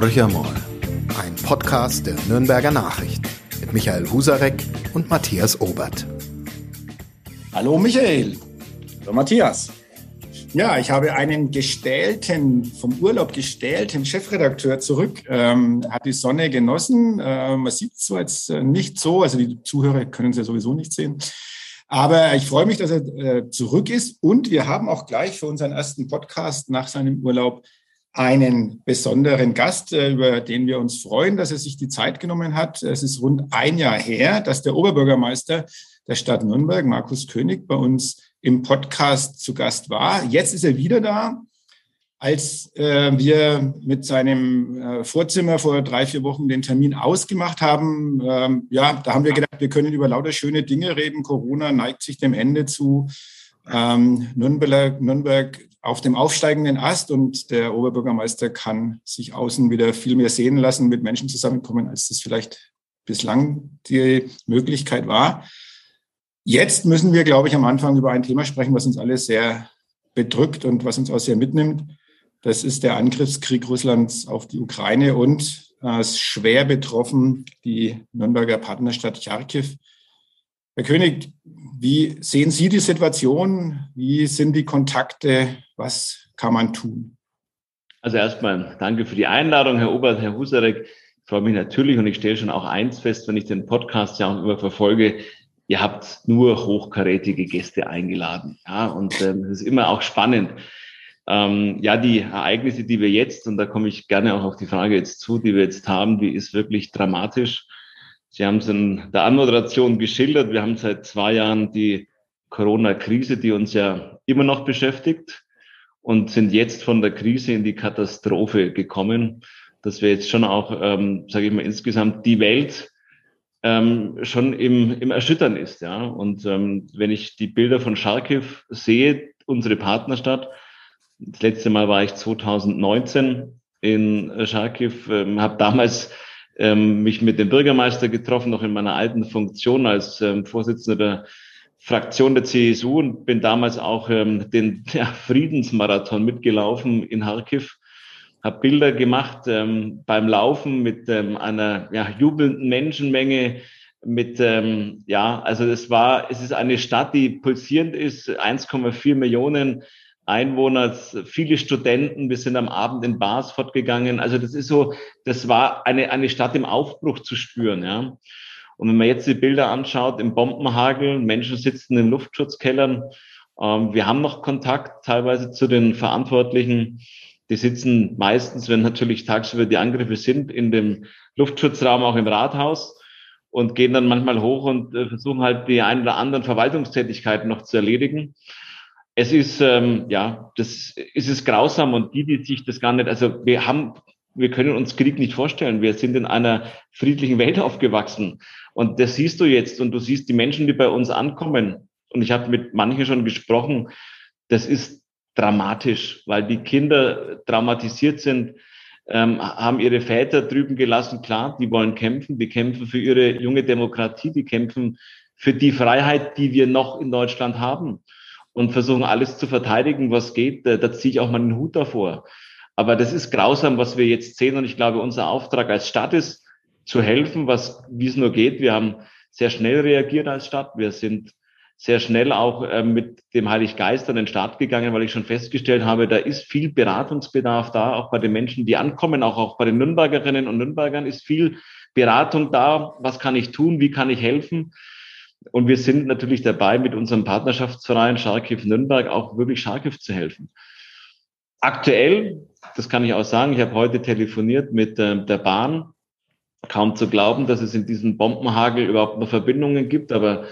Horcher mal, ein Podcast der Nürnberger Nachricht mit Michael Husarek und Matthias Obert. Hallo Michael. Hallo Matthias. Ja, ich habe einen gestählten, vom Urlaub gestählten Chefredakteur zurück. Ähm, hat die Sonne genossen. Äh, man sieht es zwar jetzt äh, nicht so, also die Zuhörer können es ja sowieso nicht sehen. Aber ich freue mich, dass er äh, zurück ist. Und wir haben auch gleich für unseren ersten Podcast nach seinem Urlaub einen besonderen Gast, äh, über den wir uns freuen, dass er sich die Zeit genommen hat. Es ist rund ein Jahr her, dass der Oberbürgermeister der Stadt Nürnberg, Markus König, bei uns im Podcast zu Gast war. Jetzt ist er wieder da. Als äh, wir mit seinem äh, Vorzimmer vor drei, vier Wochen den Termin ausgemacht haben, ähm, ja, da haben wir gedacht, wir können über lauter schöne Dinge reden. Corona neigt sich dem Ende zu. Ähm, Nürnberg, Nürnberg auf dem aufsteigenden Ast und der Oberbürgermeister kann sich außen wieder viel mehr sehen lassen, mit Menschen zusammenkommen, als das vielleicht bislang die Möglichkeit war. Jetzt müssen wir, glaube ich, am Anfang über ein Thema sprechen, was uns alle sehr bedrückt und was uns auch sehr mitnimmt. Das ist der Angriffskrieg Russlands auf die Ukraine und äh, schwer betroffen die Nürnberger Partnerstadt Charkiw. Herr König, wie sehen Sie die Situation? Wie sind die Kontakte? Was kann man tun? Also erstmal danke für die Einladung, Herr Obert, Herr Husarek. Ich freue mich natürlich und ich stelle schon auch eins fest, wenn ich den Podcast ja auch immer verfolge. Ihr habt nur hochkarätige Gäste eingeladen. Ja, und ähm, es ist immer auch spannend. Ähm, ja, die Ereignisse, die wir jetzt, und da komme ich gerne auch auf die Frage jetzt zu, die wir jetzt haben, die ist wirklich dramatisch. Sie haben es in der Anmoderation geschildert. Wir haben seit zwei Jahren die Corona-Krise, die uns ja immer noch beschäftigt und sind jetzt von der Krise in die Katastrophe gekommen, dass wir jetzt schon auch, ähm, sage ich mal, insgesamt die Welt ähm, schon im, im Erschüttern ist. Ja? Und ähm, wenn ich die Bilder von Charkiw sehe, unsere Partnerstadt, das letzte Mal war ich 2019 in Charkiw, ähm, habe damals ähm, mich mit dem Bürgermeister getroffen, noch in meiner alten Funktion als ähm, Vorsitzender der Fraktion der CSU und bin damals auch ähm, den ja, Friedensmarathon mitgelaufen in Kharkiv. Habe Bilder gemacht ähm, beim Laufen mit ähm, einer ja, jubelnden Menschenmenge. Mit ähm, ja, also es war, es ist eine Stadt, die pulsierend ist, 1,4 Millionen Einwohner, viele Studenten. Wir sind am Abend in Bars fortgegangen. Also das ist so, das war eine, eine Stadt im Aufbruch zu spüren, ja. Und wenn man jetzt die Bilder anschaut, im Bombenhagel, Menschen sitzen in Luftschutzkellern. Ähm, wir haben noch Kontakt teilweise zu den Verantwortlichen. Die sitzen meistens, wenn natürlich tagsüber die Angriffe sind, in dem Luftschutzraum auch im Rathaus und gehen dann manchmal hoch und äh, versuchen halt die ein oder anderen Verwaltungstätigkeiten noch zu erledigen es ist, ähm, ja, das ist es grausam und die, die sich das gar nicht, also wir haben, wir können uns Krieg nicht vorstellen. Wir sind in einer friedlichen Welt aufgewachsen und das siehst du jetzt und du siehst die Menschen, die bei uns ankommen. Und ich habe mit manchen schon gesprochen, das ist dramatisch, weil die Kinder traumatisiert sind, ähm, haben ihre Väter drüben gelassen. Klar, die wollen kämpfen, die kämpfen für ihre junge Demokratie, die kämpfen für die Freiheit, die wir noch in Deutschland haben und versuchen alles zu verteidigen, was geht. Da, da ziehe ich auch mal den Hut davor. Aber das ist grausam, was wir jetzt sehen. Und ich glaube, unser Auftrag als Stadt ist, zu helfen, was, wie es nur geht. Wir haben sehr schnell reagiert als Stadt. Wir sind sehr schnell auch äh, mit dem Heiliggeist an den Start gegangen, weil ich schon festgestellt habe, da ist viel Beratungsbedarf da, auch bei den Menschen, die ankommen, auch, auch bei den Nürnbergerinnen und Nürnbergern ist viel Beratung da. Was kann ich tun? Wie kann ich helfen? Und wir sind natürlich dabei, mit unserem Partnerschaftsverein Scharkiv Nürnberg auch wirklich Scharkiv zu helfen. Aktuell, das kann ich auch sagen, ich habe heute telefoniert mit äh, der Bahn. Kaum zu glauben, dass es in diesem Bombenhagel überhaupt noch Verbindungen gibt, aber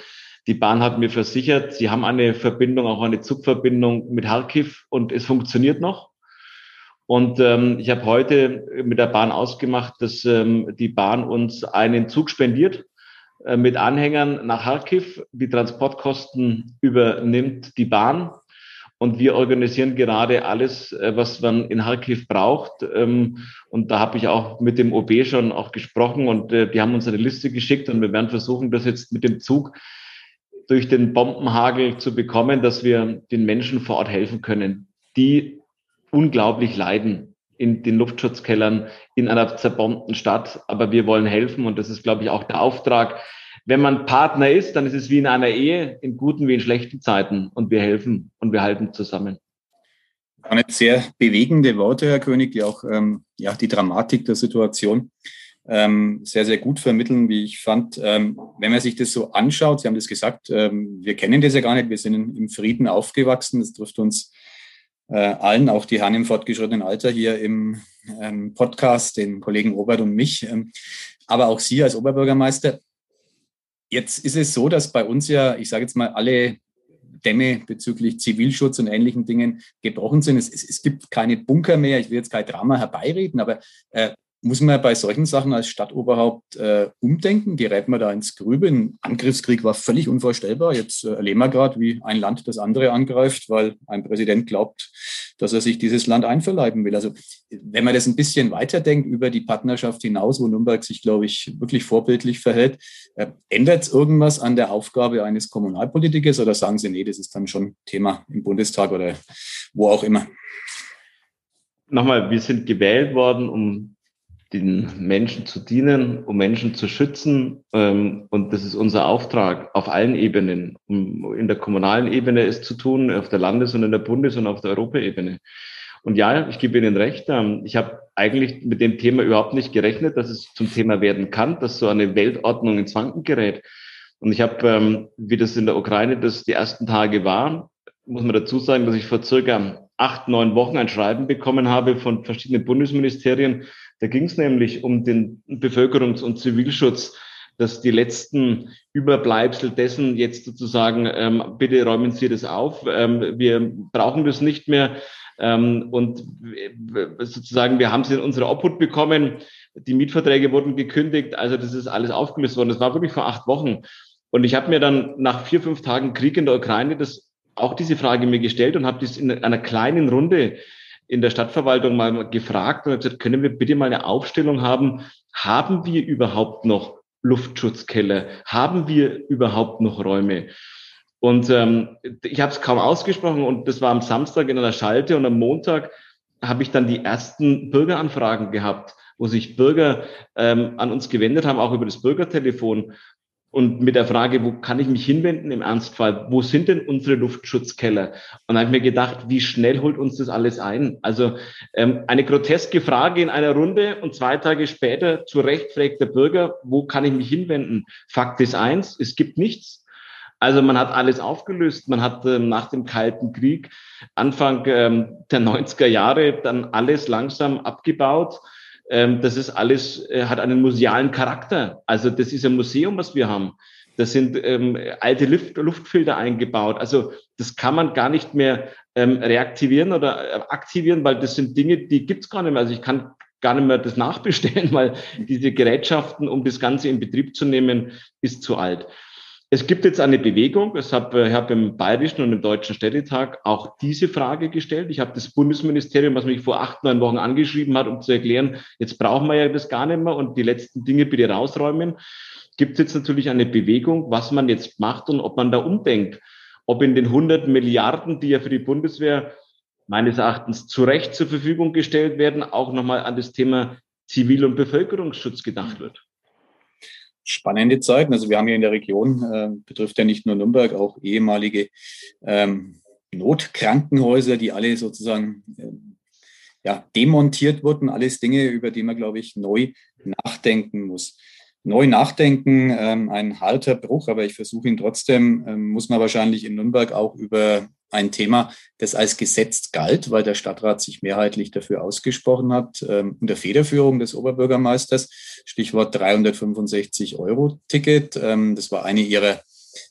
die Bahn hat mir versichert, sie haben eine Verbindung, auch eine Zugverbindung mit Kharkiv und es funktioniert noch. Und ähm, ich habe heute mit der Bahn ausgemacht, dass ähm, die Bahn uns einen Zug spendiert mit Anhängern nach Kharkiv. Die Transportkosten übernimmt die Bahn. Und wir organisieren gerade alles, äh, was man in Kharkiv braucht. Ähm, und da habe ich auch mit dem OB schon auch gesprochen und äh, die haben uns eine Liste geschickt und wir werden versuchen, das jetzt mit dem Zug durch den Bombenhagel zu bekommen, dass wir den Menschen vor Ort helfen können, die unglaublich leiden. In den Luftschutzkellern in einer zerbombten Stadt, aber wir wollen helfen und das ist, glaube ich, auch der Auftrag. Wenn man Partner ist, dann ist es wie in einer Ehe, in guten wie in schlechten Zeiten und wir helfen und wir halten zusammen. Waren jetzt sehr bewegende Worte, Herr König, die auch ähm, ja, die Dramatik der Situation ähm, sehr, sehr gut vermitteln, wie ich fand. Ähm, wenn man sich das so anschaut, Sie haben das gesagt, ähm, wir kennen das ja gar nicht, wir sind im Frieden aufgewachsen, das trifft uns allen, auch die Herren im fortgeschrittenen Alter hier im ähm, Podcast, den Kollegen Robert und mich, ähm, aber auch Sie als Oberbürgermeister. Jetzt ist es so, dass bei uns ja, ich sage jetzt mal, alle Dämme bezüglich Zivilschutz und ähnlichen Dingen gebrochen sind. Es, es, es, gibt keine Bunker mehr. Ich will jetzt kein Drama herbeireden, aber äh, muss man bei solchen Sachen als Stadtoberhaupt äh, umdenken? Gerät man da ins Grübeln? Angriffskrieg war völlig unvorstellbar. Jetzt äh, erleben wir gerade, wie ein Land das andere angreift, weil ein Präsident glaubt, dass er sich dieses Land einverleiben will. Also wenn man das ein bisschen weiterdenkt über die Partnerschaft hinaus, wo Nürnberg sich, glaube ich, wirklich vorbildlich verhält, äh, ändert es irgendwas an der Aufgabe eines Kommunalpolitikers oder sagen Sie, nee, das ist dann schon Thema im Bundestag oder wo auch immer? Nochmal, wir sind gewählt worden, um den Menschen zu dienen, um Menschen zu schützen. Ähm, und das ist unser Auftrag auf allen Ebenen. In der kommunalen Ebene es zu tun, auf der Landes- und in der Bundes- und auf der Europaebene. Und ja, ich gebe Ihnen recht. Ähm, ich habe eigentlich mit dem Thema überhaupt nicht gerechnet, dass es zum Thema werden kann, dass so eine Weltordnung ins Wanken gerät. Und ich habe, ähm, wie das in der Ukraine das die ersten Tage war, muss man dazu sagen, dass ich vor circa acht, neun Wochen ein Schreiben bekommen habe von verschiedenen Bundesministerien, da ging es nämlich um den Bevölkerungs- und Zivilschutz, dass die letzten Überbleibsel dessen jetzt sozusagen, ähm, bitte räumen Sie das auf, ähm, wir brauchen das nicht mehr. Ähm, und sozusagen, wir haben sie in unsere Obhut bekommen, die Mietverträge wurden gekündigt, also das ist alles aufgelöst worden. Das war wirklich vor acht Wochen. Und ich habe mir dann nach vier, fünf Tagen Krieg in der Ukraine das auch diese Frage mir gestellt und habe das in einer kleinen Runde in der Stadtverwaltung mal gefragt und gesagt, können wir bitte mal eine Aufstellung haben, haben wir überhaupt noch Luftschutzkeller? Haben wir überhaupt noch Räume? Und ähm, ich habe es kaum ausgesprochen und das war am Samstag in einer Schalte und am Montag habe ich dann die ersten Bürgeranfragen gehabt, wo sich Bürger ähm, an uns gewendet haben, auch über das Bürgertelefon und mit der Frage, wo kann ich mich hinwenden im Ernstfall? Wo sind denn unsere Luftschutzkeller? Und da habe ich mir gedacht, wie schnell holt uns das alles ein? Also ähm, eine groteske Frage in einer Runde und zwei Tage später zu Recht fragt der Bürger, wo kann ich mich hinwenden? Fakt ist eins, es gibt nichts. Also man hat alles aufgelöst. Man hat ähm, nach dem Kalten Krieg Anfang ähm, der 90er Jahre dann alles langsam abgebaut ähm, das ist alles, äh, hat einen musealen Charakter. Also das ist ein Museum, was wir haben. Das sind ähm, alte Luft, Luftfilter eingebaut. Also das kann man gar nicht mehr ähm, reaktivieren oder äh, aktivieren, weil das sind Dinge, die gibt's gar nicht mehr. Also ich kann gar nicht mehr das nachbestellen, weil diese Gerätschaften, um das Ganze in Betrieb zu nehmen, ist zu alt. Es gibt jetzt eine Bewegung. Ich habe, habe im Bayerischen und im Deutschen Städtetag auch diese Frage gestellt. Ich habe das Bundesministerium, was mich vor acht, neun Wochen angeschrieben hat, um zu erklären, jetzt brauchen wir ja das gar nicht mehr und die letzten Dinge bitte rausräumen. Gibt jetzt natürlich eine Bewegung, was man jetzt macht und ob man da umdenkt. Ob in den 100 Milliarden, die ja für die Bundeswehr meines Erachtens zu Recht zur Verfügung gestellt werden, auch nochmal an das Thema Zivil- und Bevölkerungsschutz gedacht wird spannende Zeiten. Also wir haben hier in der Region, äh, betrifft ja nicht nur Nürnberg, auch ehemalige ähm, Notkrankenhäuser, die alle sozusagen äh, ja, demontiert wurden. Alles Dinge, über die man, glaube ich, neu nachdenken muss. Neu nachdenken, ähm, ein harter Bruch, aber ich versuche ihn trotzdem, ähm, muss man wahrscheinlich in Nürnberg auch über ein Thema, das als Gesetz galt, weil der Stadtrat sich mehrheitlich dafür ausgesprochen hat, ähm, unter Federführung des Oberbürgermeisters. Stichwort 365 Euro Ticket. Ähm, das war eine ihrer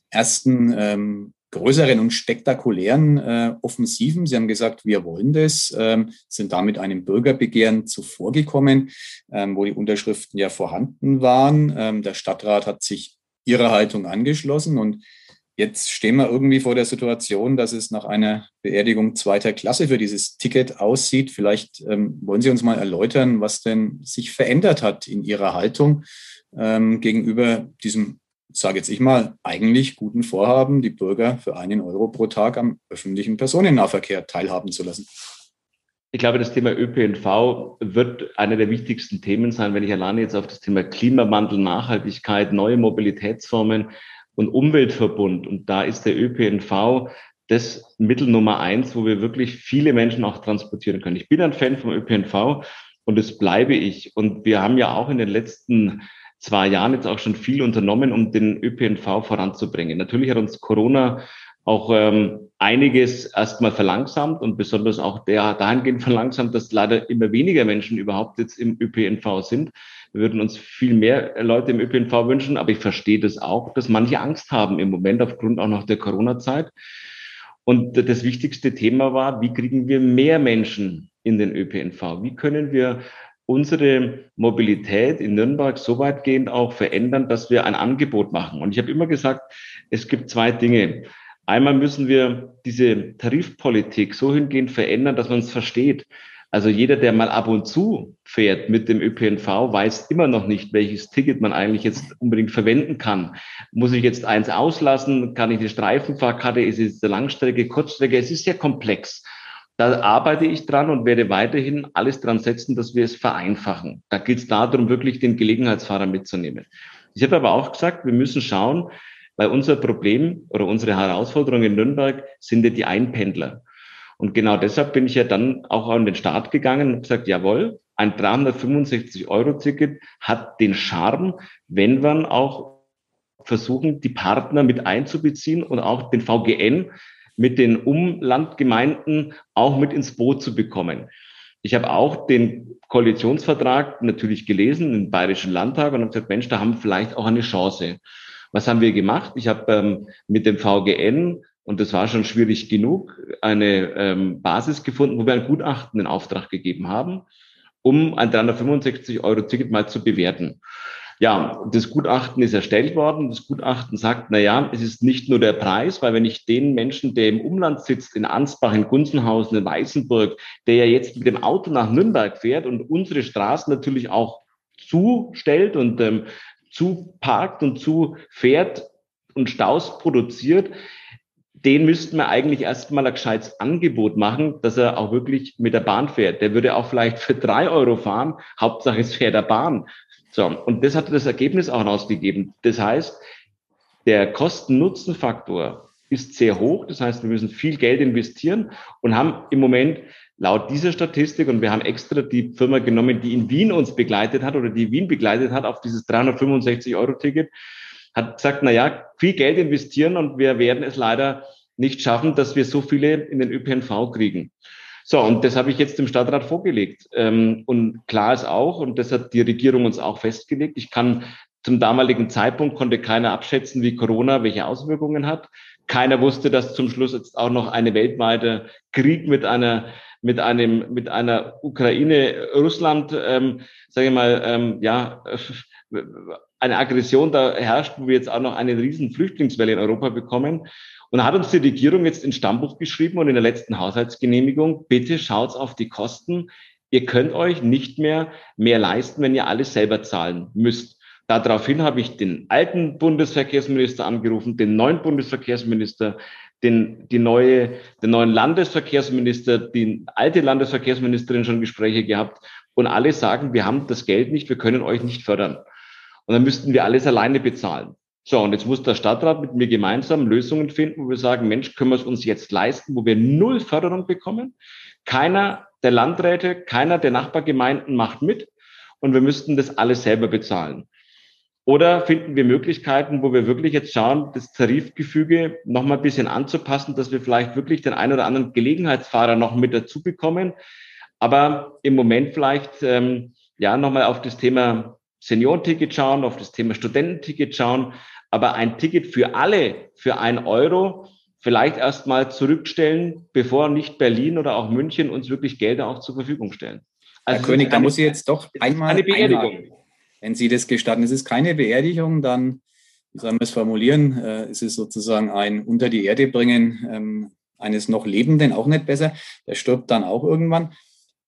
ersten ähm, größeren und spektakulären äh, Offensiven. Sie haben gesagt, wir wollen das, ähm, sind damit einem Bürgerbegehren zuvorgekommen, wo die Unterschriften ja vorhanden waren. Der Stadtrat hat sich ihrer Haltung angeschlossen und Jetzt stehen wir irgendwie vor der Situation, dass es nach einer Beerdigung zweiter Klasse für dieses Ticket aussieht. Vielleicht ähm, wollen Sie uns mal erläutern, was denn sich verändert hat in Ihrer Haltung ähm, gegenüber diesem, sage jetzt ich mal, eigentlich guten Vorhaben, die Bürger für einen Euro pro Tag am öffentlichen Personennahverkehr teilhaben zu lassen. Ich glaube, das Thema ÖPNV wird einer der wichtigsten Themen sein, wenn ich alleine jetzt auf das Thema Klimawandel, Nachhaltigkeit, neue Mobilitätsformen und Umweltverbund. Und da ist der ÖPNV das Mittel Nummer eins, wo wir wirklich viele Menschen auch transportieren können. Ich bin ein Fan vom ÖPNV und das bleibe ich. Und wir haben ja auch in den letzten zwei Jahren jetzt auch schon viel unternommen, um den ÖPNV voranzubringen. Natürlich hat uns Corona auch ähm, einiges erstmal verlangsamt und besonders auch der dahingehend verlangsamt, dass leider immer weniger Menschen überhaupt jetzt im ÖPNV sind. Wir würden uns viel mehr Leute im ÖPNV wünschen, aber ich verstehe das auch, dass manche Angst haben im Moment aufgrund auch noch der Corona-Zeit. Und das wichtigste Thema war, wie kriegen wir mehr Menschen in den ÖPNV? Wie können wir unsere Mobilität in Nürnberg so weitgehend auch verändern, dass wir ein Angebot machen? Und ich habe immer gesagt, es gibt zwei Dinge. Einmal müssen wir diese Tarifpolitik so hingehend verändern, dass man es versteht. Also jeder, der mal ab und zu fährt mit dem ÖPNV, weiß immer noch nicht, welches Ticket man eigentlich jetzt unbedingt verwenden kann. Muss ich jetzt eins auslassen? Kann ich eine Streifenfahrkarte? Ist es eine Langstrecke, Kurzstrecke? Es ist sehr komplex. Da arbeite ich dran und werde weiterhin alles dran setzen, dass wir es vereinfachen. Da geht es darum, wirklich den Gelegenheitsfahrer mitzunehmen. Ich habe aber auch gesagt, wir müssen schauen, weil unser Problem oder unsere Herausforderung in Nürnberg sind ja die Einpendler. Und genau deshalb bin ich ja dann auch an den Start gegangen und gesagt, jawohl, ein 365-Euro-Ticket hat den Charme, wenn wir auch versuchen, die Partner mit einzubeziehen und auch den VGN mit den Umlandgemeinden auch mit ins Boot zu bekommen. Ich habe auch den Koalitionsvertrag natürlich gelesen im Bayerischen Landtag und habe gesagt, Mensch, da haben wir vielleicht auch eine Chance. Was haben wir gemacht? Ich habe ähm, mit dem VGN und das war schon schwierig genug, eine ähm, Basis gefunden, wo wir ein Gutachten in Auftrag gegeben haben, um ein 365 Euro Ticket mal zu bewerten. Ja, das Gutachten ist erstellt worden. Das Gutachten sagt, na ja, es ist nicht nur der Preis, weil wenn ich den Menschen, der im Umland sitzt, in Ansbach, in Gunzenhausen, in Weißenburg, der ja jetzt mit dem Auto nach Nürnberg fährt und unsere Straßen natürlich auch zustellt und ähm, zuparkt und zufährt und Staus produziert, den müssten wir eigentlich erstmal ein gescheites Angebot machen, dass er auch wirklich mit der Bahn fährt. Der würde auch vielleicht für drei Euro fahren. Hauptsache es fährt der Bahn. So. Und das hat das Ergebnis auch rausgegeben. Das heißt, der Kosten-Nutzen-Faktor ist sehr hoch. Das heißt, wir müssen viel Geld investieren und haben im Moment laut dieser Statistik, und wir haben extra die Firma genommen, die in Wien uns begleitet hat oder die Wien begleitet hat auf dieses 365-Euro-Ticket, hat gesagt, na ja, viel Geld investieren und wir werden es leider nicht schaffen, dass wir so viele in den ÖPNV kriegen. So, und das habe ich jetzt dem Stadtrat vorgelegt. Ähm, und klar ist auch, und das hat die Regierung uns auch festgelegt, ich kann zum damaligen Zeitpunkt konnte keiner abschätzen, wie Corona welche Auswirkungen hat. Keiner wusste, dass zum Schluss jetzt auch noch eine weltweite Krieg mit einer mit einem mit einer Ukraine Russland ähm, sage ich mal ähm, ja eine Aggression da herrscht, wo wir jetzt auch noch eine riesen Flüchtlingswelle in Europa bekommen. Und hat uns die Regierung jetzt ins Stammbuch geschrieben und in der letzten Haushaltsgenehmigung, bitte schaut auf die Kosten. Ihr könnt euch nicht mehr mehr leisten, wenn ihr alles selber zahlen müsst. Daraufhin habe ich den alten Bundesverkehrsminister angerufen, den neuen Bundesverkehrsminister, den, die neue, den neuen Landesverkehrsminister, die alte Landesverkehrsministerin schon Gespräche gehabt und alle sagen, wir haben das Geld nicht, wir können euch nicht fördern. Und dann müssten wir alles alleine bezahlen. So, und jetzt muss der Stadtrat mit mir gemeinsam Lösungen finden, wo wir sagen, Mensch, können wir es uns jetzt leisten, wo wir null Förderung bekommen? Keiner der Landräte, keiner der Nachbargemeinden macht mit und wir müssten das alles selber bezahlen. Oder finden wir Möglichkeiten, wo wir wirklich jetzt schauen, das Tarifgefüge noch mal ein bisschen anzupassen, dass wir vielleicht wirklich den einen oder anderen Gelegenheitsfahrer noch mit dazu bekommen. Aber im Moment vielleicht ähm, ja nochmal auf das Thema Seniorenticket schauen, auf das Thema Studententicket schauen, aber ein Ticket für alle für ein Euro vielleicht erstmal zurückstellen, bevor nicht Berlin oder auch München uns wirklich Gelder auch zur Verfügung stellen. Also Herr König, da muss ich jetzt doch einmal eine Beerdigung. Einhaken. Wenn Sie das gestatten, es ist keine Beerdigung, dann, wie soll man es formulieren, äh, es ist sozusagen ein unter die Erde bringen ähm, eines noch Lebenden, auch nicht besser. Der stirbt dann auch irgendwann.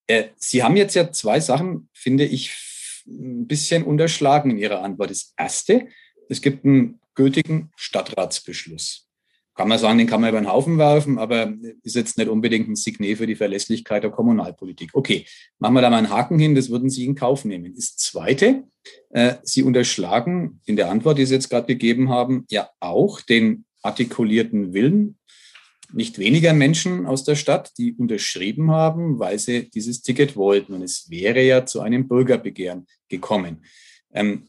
Äh, Sie haben jetzt ja zwei Sachen, finde ich, ein bisschen unterschlagen in Ihrer Antwort. Das erste, es gibt einen gültigen Stadtratsbeschluss. kann man sagen, den kann man über den Haufen werfen, aber ist jetzt nicht unbedingt ein Signet für die Verlässlichkeit der Kommunalpolitik. Okay, machen wir da mal einen Haken hin, das würden Sie in Kauf nehmen. Das Zweite, äh, Sie unterschlagen in der Antwort, die Sie jetzt gerade gegeben haben, ja auch den artikulierten Willen nicht weniger Menschen aus der Stadt, die unterschrieben haben, weil sie dieses Ticket wollten. Und es wäre ja zu einem Bürgerbegehren gekommen. Ähm,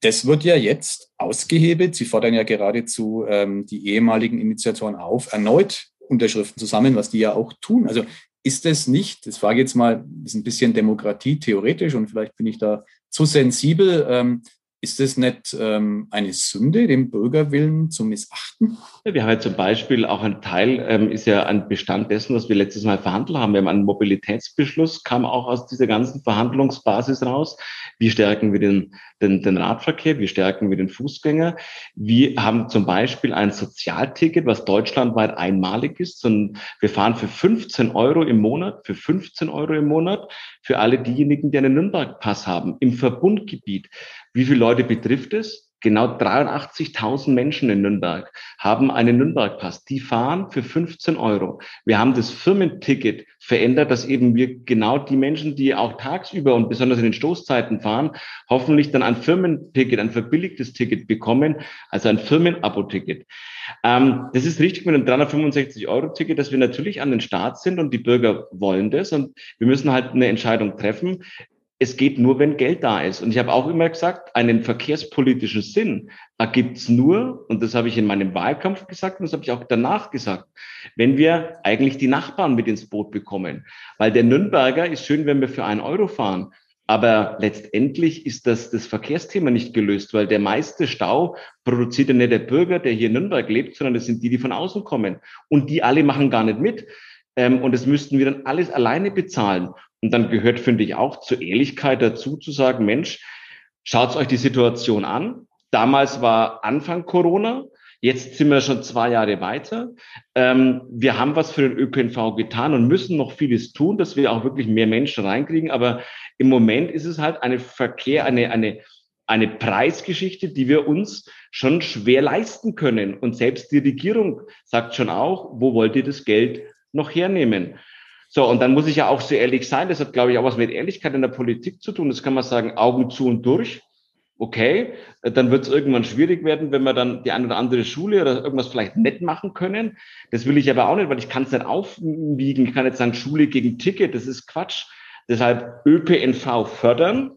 das wird ja jetzt ausgehebelt. Sie fordern ja geradezu ähm, die ehemaligen Initiatoren auf, erneut Unterschriften zu sammeln, was die ja auch tun. Also ist es nicht, das frage jetzt mal, ist ein bisschen Demokratie theoretisch und vielleicht bin ich da zu sensibel, ähm, ist es nicht ähm, eine Sünde, den Bürgerwillen zu missachten? Ja, wir haben ja zum Beispiel auch ein Teil, ähm, ist ja ein Bestand dessen, was wir letztes Mal verhandelt haben. Wir haben einen Mobilitätsbeschluss, kam auch aus dieser ganzen Verhandlungsbasis raus. Wie stärken wir den, den, den Radverkehr? Wie stärken wir den Fußgänger? Wir haben zum Beispiel ein Sozialticket, was deutschlandweit einmalig ist. Und wir fahren für 15 Euro im Monat, für 15 Euro im Monat, für alle diejenigen, die einen Nürnberg-Pass haben, im Verbundgebiet. Wie viele Leute betrifft es? Genau 83.000 Menschen in Nürnberg haben einen Nürnberg-Pass. Die fahren für 15 Euro. Wir haben das Firmenticket verändert, dass eben wir genau die Menschen, die auch tagsüber und besonders in den Stoßzeiten fahren, hoffentlich dann ein Firmenticket, ein verbilligtes Ticket bekommen, also ein Firmenabo-Ticket. Ähm, das ist richtig mit einem 365-Euro-Ticket, dass wir natürlich an den Start sind und die Bürger wollen das und wir müssen halt eine Entscheidung treffen es geht nur, wenn Geld da ist. Und ich habe auch immer gesagt, einen verkehrspolitischen Sinn ergibt es nur, und das habe ich in meinem Wahlkampf gesagt und das habe ich auch danach gesagt, wenn wir eigentlich die Nachbarn mit ins Boot bekommen. Weil der Nürnberger ist schön, wenn wir für einen Euro fahren. Aber letztendlich ist das, das Verkehrsthema nicht gelöst, weil der meiste Stau produziert ja nicht der Bürger, der hier in Nürnberg lebt, sondern das sind die, die von außen kommen. Und die alle machen gar nicht mit. Ähm, und das müssten wir dann alles alleine bezahlen. Und dann gehört, finde ich, auch zur Ehrlichkeit dazu zu sagen, Mensch, schaut euch die Situation an. Damals war Anfang Corona. Jetzt sind wir schon zwei Jahre weiter. Ähm, wir haben was für den ÖPNV getan und müssen noch vieles tun, dass wir auch wirklich mehr Menschen reinkriegen. Aber im Moment ist es halt eine Verkehr, eine, eine, eine Preisgeschichte, die wir uns schon schwer leisten können. Und selbst die Regierung sagt schon auch, wo wollt ihr das Geld noch hernehmen? So, und dann muss ich ja auch so ehrlich sein. Das hat, glaube ich, auch was mit Ehrlichkeit in der Politik zu tun. Das kann man sagen, Augen zu und durch. Okay, dann wird es irgendwann schwierig werden, wenn wir dann die eine oder andere Schule oder irgendwas vielleicht nett machen können. Das will ich aber auch nicht, weil ich kann es nicht aufwiegen. Ich kann jetzt sagen, Schule gegen Ticket, das ist Quatsch. Deshalb ÖPNV fördern.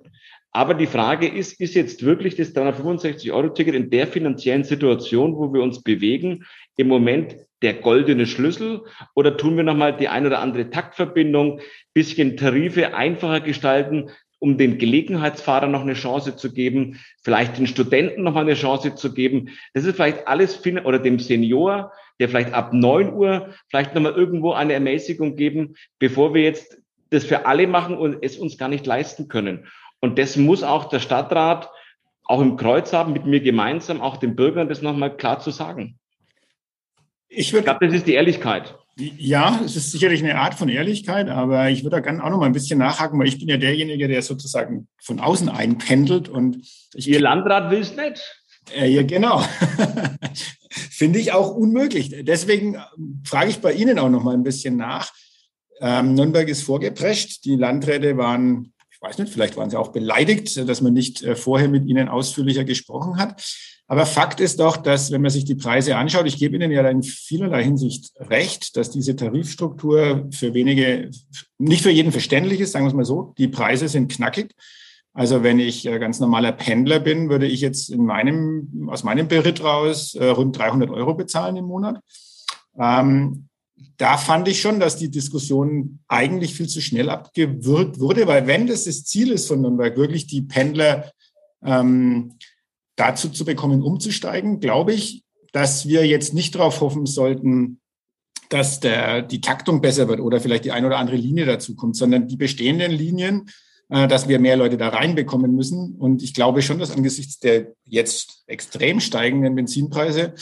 Aber die Frage ist, ist jetzt wirklich das 365-Euro-Ticket in der finanziellen Situation, wo wir uns bewegen, im Moment der goldene Schlüssel oder tun wir nochmal die ein oder andere Taktverbindung, bisschen Tarife einfacher gestalten, um den Gelegenheitsfahrer noch eine Chance zu geben, vielleicht den Studenten noch mal eine Chance zu geben. Das ist vielleicht alles, oder dem Senior, der vielleicht ab neun Uhr vielleicht noch mal irgendwo eine Ermäßigung geben, bevor wir jetzt das für alle machen und es uns gar nicht leisten können. Und das muss auch der Stadtrat auch im Kreuz haben, mit mir gemeinsam, auch den Bürgern das nochmal klar zu sagen. Ich, ich glaube, das ist die Ehrlichkeit. Ja, es ist sicherlich eine Art von Ehrlichkeit, aber ich würde da gerne auch noch mal ein bisschen nachhaken, weil ich bin ja derjenige, der sozusagen von außen einpendelt und ich, Ihr Landrat will es nicht. Äh, ja, genau. Finde ich auch unmöglich. Deswegen frage ich bei Ihnen auch noch mal ein bisschen nach. Ähm, Nürnberg ist vorgeprescht. Die Landräte waren, weiß nicht, vielleicht waren sie auch beleidigt, dass man nicht äh, vorher mit ihnen ausführlicher gesprochen hat. Aber Fakt ist doch, dass wenn man sich die Preise anschaut, ich gebe Ihnen ja in vielerlei Hinsicht recht, dass diese Tarifstruktur für wenige, nicht für jeden verständlich ist, sagen wir es mal so. Die Preise sind knackig. Also wenn ich äh, ganz normaler Pendler bin, würde ich jetzt in meinem, aus meinem Beritt raus äh, rund 300 Euro bezahlen im Monat. Ähm, da fand ich schon, dass die Diskussion eigentlich viel zu schnell abgewürgt wurde, weil wenn das das Ziel ist von Nürnberg, wirklich die Pendler ähm, dazu zu bekommen, umzusteigen, glaube ich, dass wir jetzt nicht darauf hoffen sollten, dass der, die Taktung besser wird oder vielleicht die eine oder andere Linie dazu kommt, sondern die bestehenden Linien, äh, dass wir mehr Leute da reinbekommen müssen. Und ich glaube schon, dass angesichts der jetzt extrem steigenden Benzinpreise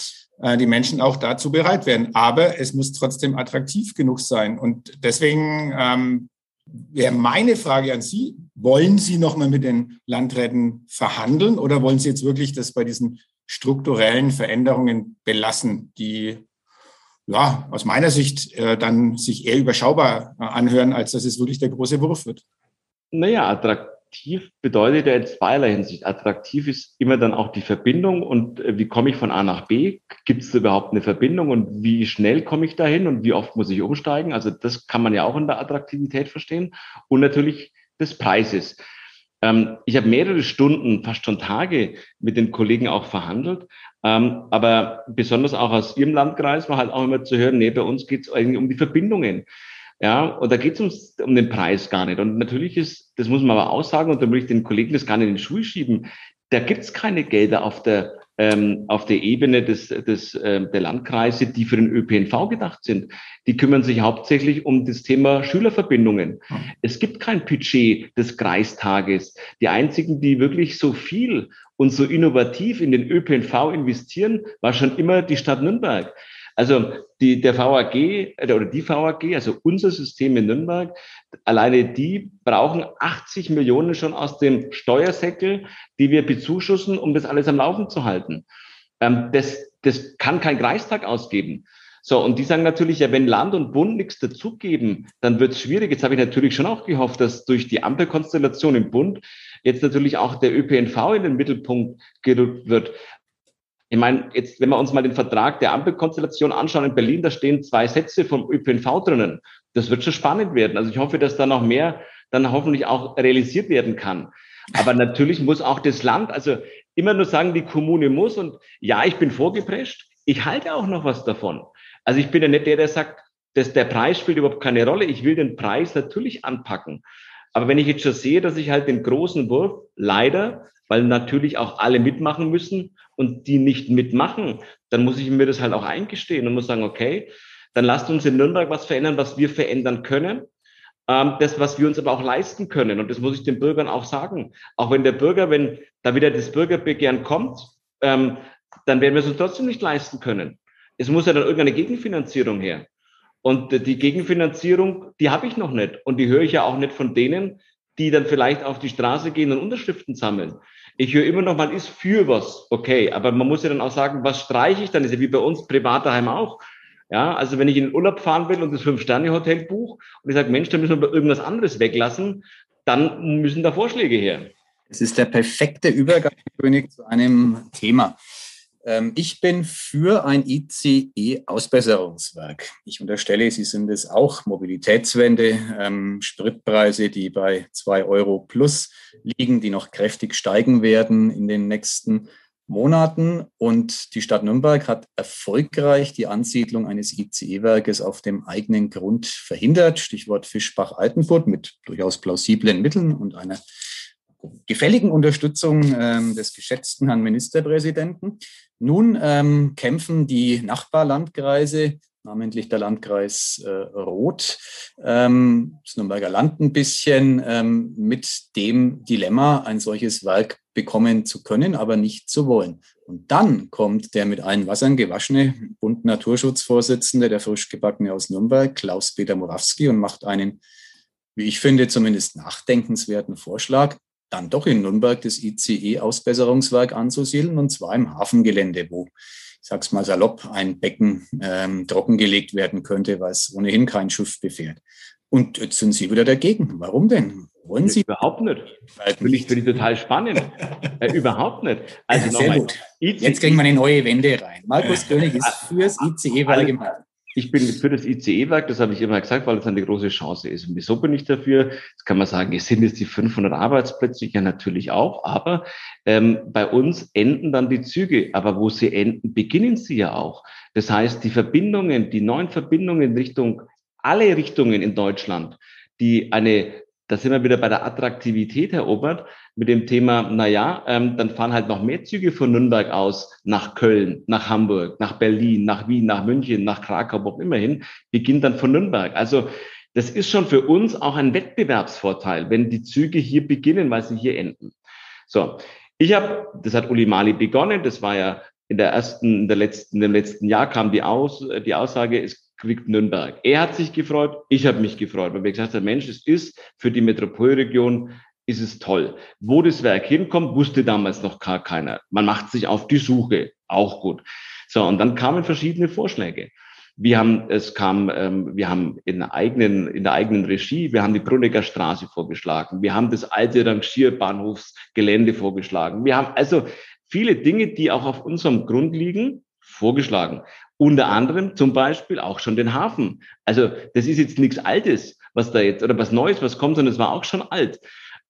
die Menschen auch dazu bereit werden. Aber es muss trotzdem attraktiv genug sein. Und deswegen ähm, wäre meine Frage an Sie, wollen Sie nochmal mit den Landräten verhandeln oder wollen Sie jetzt wirklich das bei diesen strukturellen Veränderungen belassen, die ja, aus meiner Sicht äh, dann sich eher überschaubar äh, anhören, als dass es wirklich der große Wurf wird. Naja, attraktiv bedeutet ja in zweierlei Hinsicht. Attraktiv ist immer dann auch die Verbindung und äh, wie komme ich von A nach B? Gibt es überhaupt eine Verbindung und wie schnell komme ich dahin und wie oft muss ich umsteigen? Also das kann man ja auch in der Attraktivität verstehen und natürlich des Preises. Ähm, ich habe mehrere Stunden, fast schon Tage mit den Kollegen auch verhandelt. Ähm, aber besonders auch aus Ihrem Landkreis war halt auch immer zu hören, nee, bei uns geht es eigentlich um die Verbindungen. Ja, und da geht es um, um den Preis gar nicht. Und natürlich ist, das muss man aber auch sagen, und da will ich den Kollegen das gar nicht in den Schuh schieben, da gibt es keine Gelder auf der ähm, auf der Ebene des, des, äh, der Landkreise, die für den ÖPNV gedacht sind. Die kümmern sich hauptsächlich um das Thema Schülerverbindungen. Hm. Es gibt kein Budget des Kreistages. Die einzigen, die wirklich so viel und so innovativ in den ÖPNV investieren, war schon immer die Stadt Nürnberg. Also die, der VAG äh, oder die VAG, also unser System in Nürnberg, alleine die brauchen 80 Millionen schon aus dem Steuersäckel, die wir bezuschussen, um das alles am Laufen zu halten. Ähm, das, das kann kein Kreistag ausgeben. So, und die sagen natürlich, ja, wenn Land und Bund nichts dazugeben, dann wird es schwierig. Jetzt habe ich natürlich schon auch gehofft, dass durch die Ampelkonstellation im Bund jetzt natürlich auch der ÖPNV in den Mittelpunkt gerückt wird. Ich meine, jetzt, wenn wir uns mal den Vertrag der Ampelkonstellation anschauen in Berlin, da stehen zwei Sätze vom ÖPNV drinnen. Das wird schon spannend werden. Also ich hoffe, dass da noch mehr dann hoffentlich auch realisiert werden kann. Aber natürlich muss auch das Land, also immer nur sagen, die Kommune muss und ja, ich bin vorgeprescht. Ich halte auch noch was davon. Also ich bin ja nicht der, der sagt, dass der Preis spielt überhaupt keine Rolle. Ich will den Preis natürlich anpacken. Aber wenn ich jetzt schon sehe, dass ich halt den großen Wurf leider, weil natürlich auch alle mitmachen müssen, und die nicht mitmachen, dann muss ich mir das halt auch eingestehen und muss sagen, okay, dann lasst uns in Nürnberg was verändern, was wir verändern können. Ähm, das, was wir uns aber auch leisten können. Und das muss ich den Bürgern auch sagen. Auch wenn der Bürger, wenn da wieder das Bürgerbegehren kommt, ähm, dann werden wir es uns trotzdem nicht leisten können. Es muss ja dann irgendeine Gegenfinanzierung her. Und die Gegenfinanzierung, die habe ich noch nicht. Und die höre ich ja auch nicht von denen, die dann vielleicht auf die Straße gehen und Unterschriften sammeln. Ich höre immer noch, man ist für was, okay, aber man muss ja dann auch sagen, was streiche ich dann? ist ja wie bei uns privat daheim auch. Ja, also wenn ich in den Urlaub fahren will und das Fünf-Sterne-Hotel buche und ich sage, Mensch, da müssen wir irgendwas anderes weglassen, dann müssen da Vorschläge her. Es ist der perfekte Übergang, König, zu einem Thema. Ähm, ich bin für ein ICE-Ausbesserungswerk. Ich unterstelle, Sie sind es auch. Mobilitätswende, ähm, Spritpreise, die bei zwei Euro plus liegen, die noch kräftig steigen werden in den nächsten Monaten. Und die Stadt Nürnberg hat erfolgreich die Ansiedlung eines ICE-Werkes auf dem eigenen Grund verhindert. Stichwort Fischbach-Altenfurt mit durchaus plausiblen Mitteln und einer gefälligen Unterstützung ähm, des geschätzten Herrn Ministerpräsidenten. Nun ähm, kämpfen die Nachbarlandkreise, namentlich der Landkreis äh, Roth, ähm, das Nürnberger Land ein bisschen, ähm, mit dem Dilemma, ein solches Werk bekommen zu können, aber nicht zu wollen. Und dann kommt der mit allen Wassern gewaschene Bund Naturschutzvorsitzende, der frisch gebackene aus Nürnberg, Klaus-Peter Morawski, und macht einen, wie ich finde, zumindest nachdenkenswerten Vorschlag dann doch in Nürnberg das ICE-Ausbesserungswerk anzusiedeln, und zwar im Hafengelände, wo, ich sag's mal salopp, ein Becken ähm, trockengelegt werden könnte, weil es ohnehin kein Schiff befährt. Und jetzt sind Sie wieder dagegen. Warum denn? Wollen Sie? Überhaupt nicht. Finde ich, find ich total spannend. äh, überhaupt nicht. Also ja, sehr gut. Jetzt kriegen wir eine neue Wende rein. Markus König ist fürs ICE-Werk im Hafen. Ich bin für das ICE-Werk, das habe ich immer gesagt, weil es eine große Chance ist. Und wieso bin ich dafür? Jetzt kann man sagen, es sind jetzt die 500 Arbeitsplätze, ja natürlich auch, aber ähm, bei uns enden dann die Züge. Aber wo sie enden, beginnen sie ja auch. Das heißt, die Verbindungen, die neuen Verbindungen in Richtung, alle Richtungen in Deutschland, die eine da sind wir wieder bei der Attraktivität, Herr Obert, mit dem Thema, na ja, ähm, dann fahren halt noch mehr Züge von Nürnberg aus nach Köln, nach Hamburg, nach Berlin, nach Wien, nach München, nach Krakau, wo auch immer hin, beginnt dann von Nürnberg. Also das ist schon für uns auch ein Wettbewerbsvorteil, wenn die Züge hier beginnen, weil sie hier enden. So, ich habe, das hat Uli Mali begonnen, das war ja in der ersten, in der letzten, im letzten Jahr kam die, Aus, die Aussage, es kriegt Nürnberg. Er hat sich gefreut, ich habe mich gefreut, weil wir gesagt haben, Mensch, es ist für die Metropolregion ist es toll. Wo das Werk hinkommt, wusste damals noch gar keiner. Man macht sich auf die Suche, auch gut. So, und dann kamen verschiedene Vorschläge. Wir haben, es kam, ähm, wir haben in, eigenen, in der eigenen Regie, wir haben die Brunnecker Straße vorgeschlagen, wir haben das alte Rangierbahnhofsgelände vorgeschlagen. Wir haben also viele Dinge, die auch auf unserem Grund liegen, vorgeschlagen. Unter anderem zum Beispiel auch schon den Hafen. Also das ist jetzt nichts Altes, was da jetzt, oder was Neues, was kommt, sondern es war auch schon alt.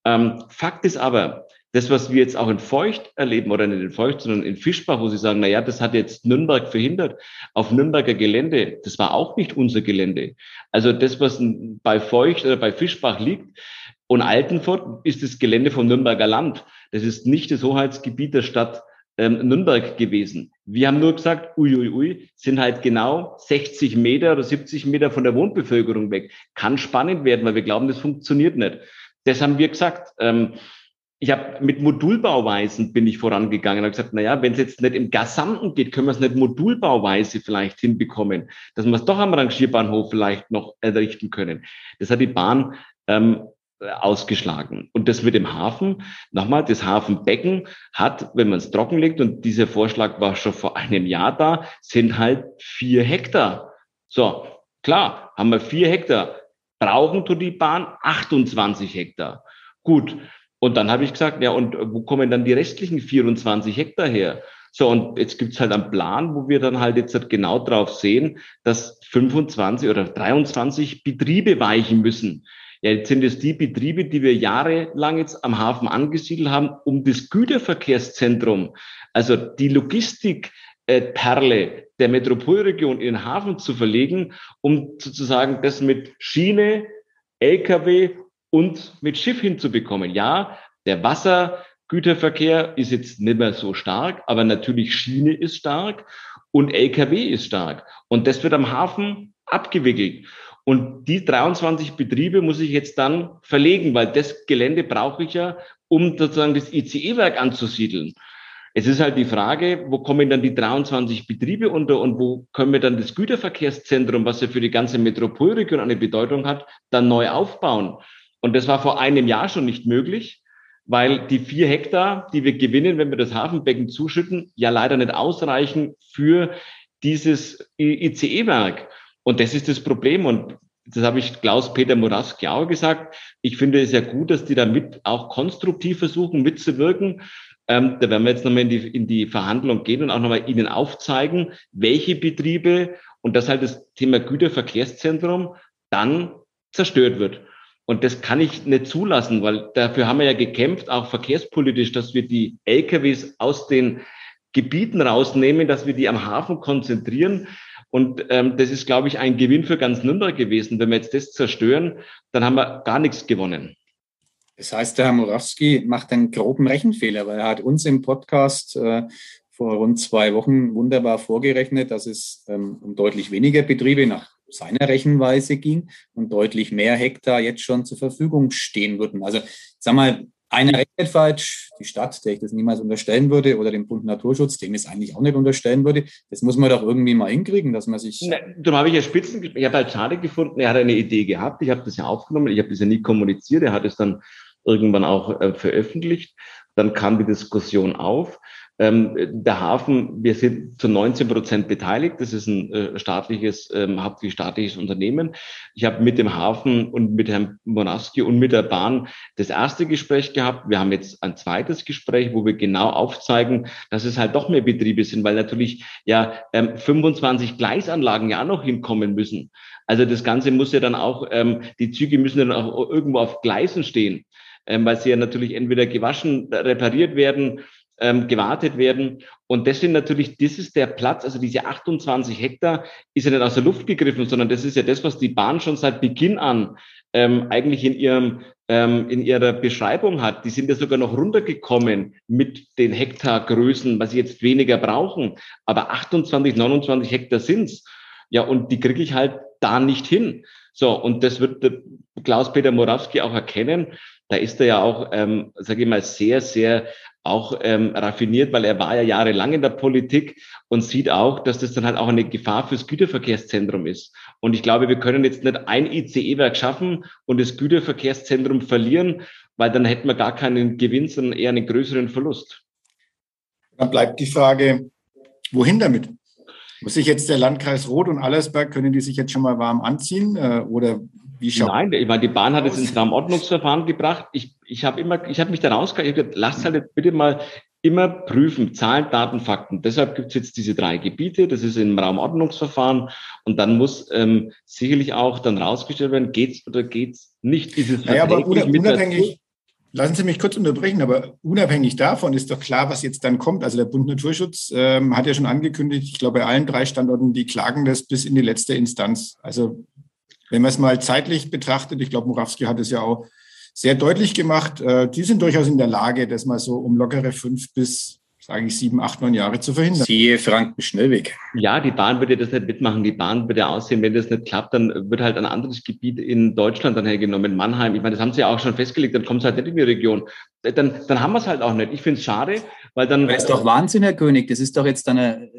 Ähm, Fakt ist aber, das, was wir jetzt auch in Feucht erleben, oder nicht in Feucht, sondern in Fischbach, wo sie sagen, na ja, das hat jetzt Nürnberg verhindert, auf Nürnberger Gelände, das war auch nicht unser Gelände. Also das, was bei Feucht oder bei Fischbach liegt und Altenfurt, ist das Gelände vom Nürnberger Land. Das ist nicht das Hoheitsgebiet der Stadt ähm, Nürnberg gewesen. Wir haben nur gesagt, uiuiui, ui, ui, sind halt genau 60 Meter oder 70 Meter von der Wohnbevölkerung weg. Kann spannend werden, weil wir glauben, das funktioniert nicht. Das haben wir gesagt. Ähm, ich habe mit Modulbauweisen bin ich vorangegangen und habe gesagt, na ja, wenn es jetzt nicht im Gesamten geht, können wir es nicht modulbauweise vielleicht hinbekommen, dass wir es doch am Rangierbahnhof vielleicht noch errichten können. Das hat die Bahn ähm, ausgeschlagen. Und das mit dem Hafen, nochmal, das Hafenbecken hat, wenn man es trockenlegt, und dieser Vorschlag war schon vor einem Jahr da, sind halt vier Hektar. So, klar, haben wir vier Hektar. Brauchen tut die Bahn 28 Hektar. Gut, und dann habe ich gesagt, ja, und wo kommen dann die restlichen 24 Hektar her? So, und jetzt gibt's halt einen Plan, wo wir dann halt jetzt halt genau drauf sehen, dass 25 oder 23 Betriebe weichen müssen. Ja, jetzt sind es die Betriebe, die wir jahrelang jetzt am Hafen angesiedelt haben, um das Güterverkehrszentrum, also die Logistikperle der Metropolregion in den Hafen zu verlegen, um sozusagen das mit Schiene, Lkw und mit Schiff hinzubekommen. Ja, der Wassergüterverkehr ist jetzt nicht mehr so stark, aber natürlich Schiene ist stark und Lkw ist stark. Und das wird am Hafen abgewickelt. Und die 23 Betriebe muss ich jetzt dann verlegen, weil das Gelände brauche ich ja, um sozusagen das ICE-Werk anzusiedeln. Es ist halt die Frage, wo kommen dann die 23 Betriebe unter und wo können wir dann das Güterverkehrszentrum, was ja für die ganze Metropolregion eine Bedeutung hat, dann neu aufbauen. Und das war vor einem Jahr schon nicht möglich, weil die vier Hektar, die wir gewinnen, wenn wir das Hafenbecken zuschütten, ja leider nicht ausreichen für dieses ICE-Werk. Und das ist das Problem. Und das habe ich Klaus-Peter Moraski auch gesagt. Ich finde es ja gut, dass die damit auch konstruktiv versuchen mitzuwirken. Ähm, da werden wir jetzt nochmal in die, in die Verhandlung gehen und auch nochmal Ihnen aufzeigen, welche Betriebe und das halt das Thema Güterverkehrszentrum dann zerstört wird. Und das kann ich nicht zulassen, weil dafür haben wir ja gekämpft, auch verkehrspolitisch, dass wir die LKWs aus den Gebieten rausnehmen, dass wir die am Hafen konzentrieren. Und ähm, das ist, glaube ich, ein Gewinn für ganz Nürnberg gewesen. Wenn wir jetzt das zerstören, dann haben wir gar nichts gewonnen. Das heißt, der Herr Morawski macht einen groben Rechenfehler, weil er hat uns im Podcast äh, vor rund zwei Wochen wunderbar vorgerechnet, dass es ähm, um deutlich weniger Betriebe nach seiner Rechenweise ging und deutlich mehr Hektar jetzt schon zur Verfügung stehen würden. Also sag mal, einer rechnet falsch, die Stadt, der ich das niemals unterstellen würde, oder dem Bund Naturschutz, dem es eigentlich auch nicht unterstellen würde. Das muss man doch irgendwie mal hinkriegen, dass man sich. Ne, darum habe ich ja Spitzen, ich habe halt schade gefunden, er hat eine Idee gehabt, ich habe das ja aufgenommen, ich habe das ja nie kommuniziert, er hat es dann irgendwann auch äh, veröffentlicht. Dann kam die Diskussion auf. Ähm, der Hafen, wir sind zu 19 Prozent beteiligt. Das ist ein äh, staatliches, ähm, hauptsächlich staatliches Unternehmen. Ich habe mit dem Hafen und mit Herrn Monaski und mit der Bahn das erste Gespräch gehabt. Wir haben jetzt ein zweites Gespräch, wo wir genau aufzeigen, dass es halt doch mehr Betriebe sind, weil natürlich ja ähm, 25 Gleisanlagen ja auch noch hinkommen müssen. Also das Ganze muss ja dann auch, ähm, die Züge müssen dann auch irgendwo auf Gleisen stehen, ähm, weil sie ja natürlich entweder gewaschen, repariert werden ähm, gewartet werden. Und das sind natürlich, das ist der Platz, also diese 28 Hektar ist ja nicht aus der Luft gegriffen, sondern das ist ja das, was die Bahn schon seit Beginn an ähm, eigentlich in ihrem ähm, in ihrer Beschreibung hat. Die sind ja sogar noch runtergekommen mit den Hektargrößen, was sie jetzt weniger brauchen. Aber 28, 29 Hektar sind's. Ja, und die kriege ich halt da nicht hin. So, und das wird Klaus-Peter Morawski auch erkennen. Da ist er ja auch, ähm, sage ich mal, sehr, sehr auch ähm, raffiniert, weil er war ja jahrelang in der Politik und sieht auch, dass das dann halt auch eine Gefahr fürs Güterverkehrszentrum ist. Und ich glaube, wir können jetzt nicht ein ICE-Werk schaffen und das Güterverkehrszentrum verlieren, weil dann hätten wir gar keinen Gewinn, sondern eher einen größeren Verlust. Dann bleibt die Frage, wohin damit? Muss sich jetzt der Landkreis Roth und Allersberg, können die sich jetzt schon mal warm anziehen? Äh, oder wie schaut Nein, ich meine, die Bahn hat es ins Raumordnungsverfahren gebracht. Ich, ich habe immer, ich habe mich da rausgehalten, ich habe gesagt, lasst halt bitte mal immer prüfen, Zahlen, Daten, Fakten. Deshalb gibt es jetzt diese drei Gebiete, das ist im Raumordnungsverfahren und dann muss ähm, sicherlich auch dann rausgestellt werden, geht's oder geht's nicht. Ist es naja, aber unabhängig, lassen Sie mich kurz unterbrechen, aber unabhängig davon ist doch klar, was jetzt dann kommt. Also der Bund Naturschutz ähm, hat ja schon angekündigt, ich glaube bei allen drei Standorten, die klagen das bis in die letzte Instanz. Also wenn man es mal zeitlich betrachtet, ich glaube, Murawski hat es ja auch sehr deutlich gemacht, äh, die sind durchaus in der Lage, das mal so um lockere fünf bis sage ich, sieben, acht, neun Jahre zu verhindern. Siehe Franken-Schnellweg. Ja, die Bahn würde das nicht mitmachen. Die Bahn würde aussehen, wenn das nicht klappt, dann wird halt ein anderes Gebiet in Deutschland dann hergenommen, Mannheim. Ich meine, das haben sie ja auch schon festgelegt, dann kommt es halt nicht in die Region. Dann, dann haben wir es halt auch nicht. Ich finde es schade, weil dann... Aber das ist doch Wahnsinn, Herr König. Das ist doch jetzt eine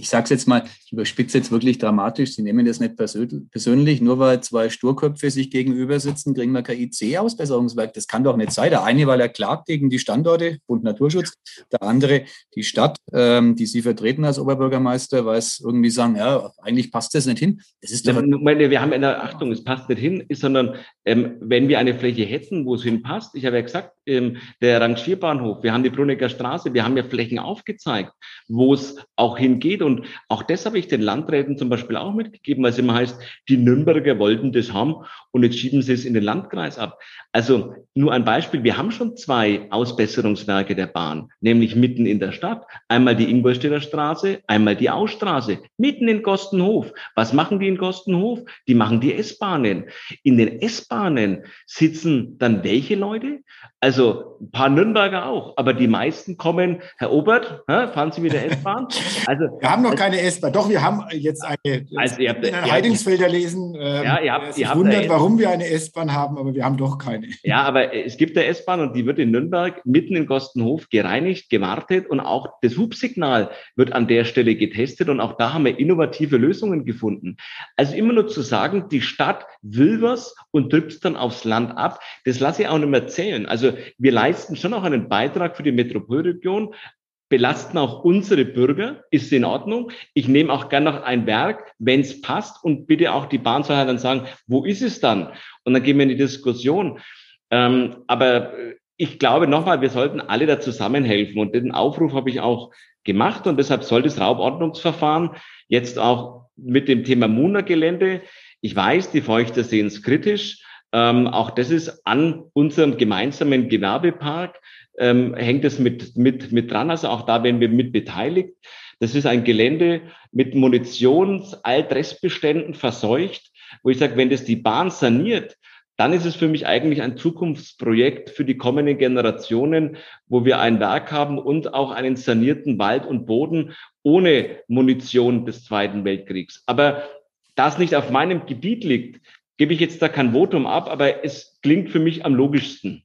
ich sage es jetzt mal, ich überspitze jetzt wirklich dramatisch, Sie nehmen das nicht persönlich, nur weil zwei Sturköpfe sich gegenüber sitzen, kriegen wir kein IC-Ausbesserungswerk. Das kann doch nicht sein. Der eine, weil er klagt gegen die Standorte, Bund Naturschutz, der andere die Stadt, ähm, die Sie vertreten als Oberbürgermeister, weil es irgendwie sagen, ja, eigentlich passt das nicht hin. Das ist doch meine, wir haben eine Achtung, es passt nicht hin, ist, sondern ähm, wenn wir eine Fläche hätten, wo es hinpasst, ich habe ja gesagt, ähm, der Rangierbahnhof, wir haben die Brunecker Straße, wir haben ja Flächen aufgezeigt, wo es auch hingeht. Und auch das habe ich den Landräten zum Beispiel auch mitgegeben, weil es immer heißt, die Nürnberger wollten das haben und jetzt schieben sie es in den Landkreis ab. Also nur ein Beispiel, wir haben schon zwei Ausbesserungswerke der Bahn, nämlich mitten in der Stadt. Einmal die Ingolstädter Straße, einmal die Ausstraße, mitten in Gostenhof. Was machen die in Gostenhof? Die machen die S-Bahnen. In den S-Bahnen sitzen dann welche Leute? Also ein paar Nürnberger auch, aber die meisten kommen, Herr Obert, fahren Sie mit der S-Bahn? Also, wir haben noch also, keine S-Bahn, doch, wir haben jetzt eine. Also ihr habt, in Heidingsfelder lesen, ähm, ja, ihr habt, ihr habt wundert, warum wir eine S-Bahn haben, aber wir haben doch keine. Ja, aber es gibt eine S-Bahn und die wird in Nürnberg mitten in Gostenhof gereinigt, gewartet und auch das Hubsignal wird an der Stelle getestet und auch da haben wir innovative Lösungen gefunden. Also immer nur zu sagen, die Stadt will was und drückt es dann aufs Land ab, das lasse ich auch nicht mehr zählen. Also wir leisten schon auch einen Beitrag für die Metropolregion, belasten auch unsere Bürger, ist in Ordnung. Ich nehme auch gerne noch ein Werk, wenn es passt und bitte auch die Bahn soll halt dann sagen, wo ist es dann? Und dann gehen wir in die Diskussion. Ähm, aber ich glaube nochmal, wir sollten alle da zusammenhelfen und den Aufruf habe ich auch gemacht und deshalb soll das Raubordnungsverfahren jetzt auch mit dem Thema Muna-Gelände, ich weiß, die Feuchter sehen es kritisch, ähm, auch das ist an unserem gemeinsamen Gewerbepark, ähm, hängt es mit, mit, mit dran. Also auch da werden wir mit beteiligt. Das ist ein Gelände mit Munitions-Altrestbeständen verseucht, wo ich sage, wenn das die Bahn saniert, dann ist es für mich eigentlich ein Zukunftsprojekt für die kommenden Generationen, wo wir ein Werk haben und auch einen sanierten Wald und Boden ohne Munition des Zweiten Weltkriegs. Aber da es nicht auf meinem Gebiet liegt, gebe ich jetzt da kein Votum ab, aber es klingt für mich am logischsten.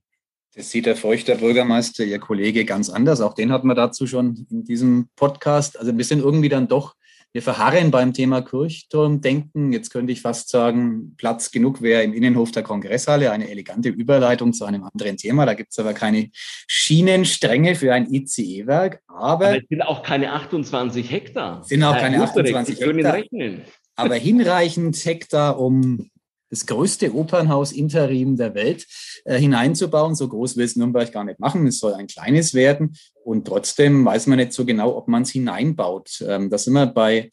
Das sieht der Feuchter Bürgermeister, Ihr Kollege, ganz anders. Auch den hatten wir dazu schon in diesem Podcast. Also wir sind irgendwie dann doch, wir verharren beim Thema Kirchturmdenken. Jetzt könnte ich fast sagen, Platz genug wäre im Innenhof der Kongresshalle. Eine elegante Überleitung zu einem anderen Thema. Da gibt es aber keine Schienenstränge für ein ICE-Werk. Aber, aber, es sind auch keine 28 Hektar. Sind auch keine 28 Hektar. Aber hinreichend Hektar, um das größte Opernhaus-Interim der Welt äh, hineinzubauen. So groß will es Nürnberg gar nicht machen. Es soll ein kleines werden. Und trotzdem weiß man nicht so genau, ob man es hineinbaut. Ähm, da sind wir bei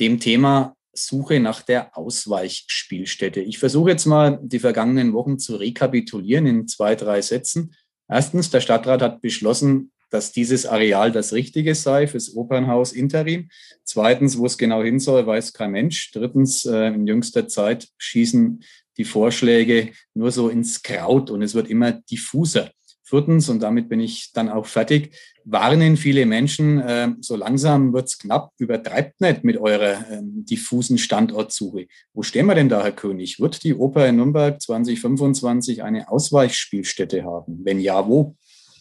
dem Thema Suche nach der Ausweichspielstätte. Ich versuche jetzt mal die vergangenen Wochen zu rekapitulieren in zwei, drei Sätzen. Erstens, der Stadtrat hat beschlossen, dass dieses Areal das Richtige sei fürs Opernhaus Interim. Zweitens, wo es genau hin soll, weiß kein Mensch. Drittens, äh, in jüngster Zeit schießen die Vorschläge nur so ins Kraut und es wird immer diffuser. Viertens, und damit bin ich dann auch fertig, warnen viele Menschen, äh, so langsam wird's knapp, übertreibt nicht mit eurer äh, diffusen Standortsuche. Wo stehen wir denn da, Herr König? Wird die Oper in Nürnberg 2025 eine Ausweichspielstätte haben? Wenn ja, wo?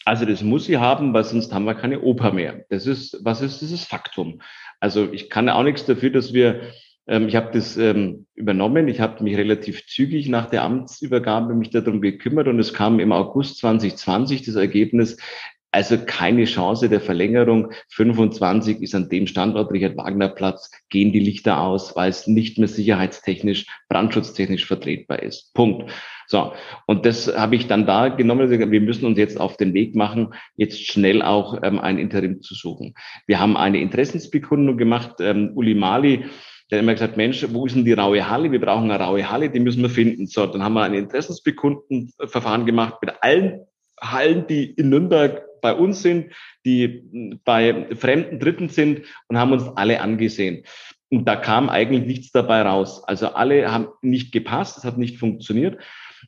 Also das muss sie haben, weil sonst haben wir keine Oper mehr. Das ist, was ist dieses Faktum? Also ich kann auch nichts dafür, dass wir, ähm, ich habe das ähm, übernommen, ich habe mich relativ zügig nach der Amtsübergabe mich darum gekümmert und es kam im August 2020 das Ergebnis, Also keine Chance der Verlängerung. 25 ist an dem Standort Richard Wagner Platz, gehen die Lichter aus, weil es nicht mehr sicherheitstechnisch, brandschutztechnisch vertretbar ist. Punkt. So, und das habe ich dann da genommen. Wir müssen uns jetzt auf den Weg machen, jetzt schnell auch ähm, ein Interim zu suchen. Wir haben eine Interessensbekundung gemacht. Ähm, Uli Mali, der hat immer gesagt, Mensch, wo ist denn die raue Halle? Wir brauchen eine raue Halle, die müssen wir finden. So, dann haben wir ein Interessensbekundenverfahren gemacht mit allen Hallen, die in Nürnberg bei uns sind, die bei fremden Dritten sind und haben uns alle angesehen. Und da kam eigentlich nichts dabei raus. Also alle haben nicht gepasst, es hat nicht funktioniert.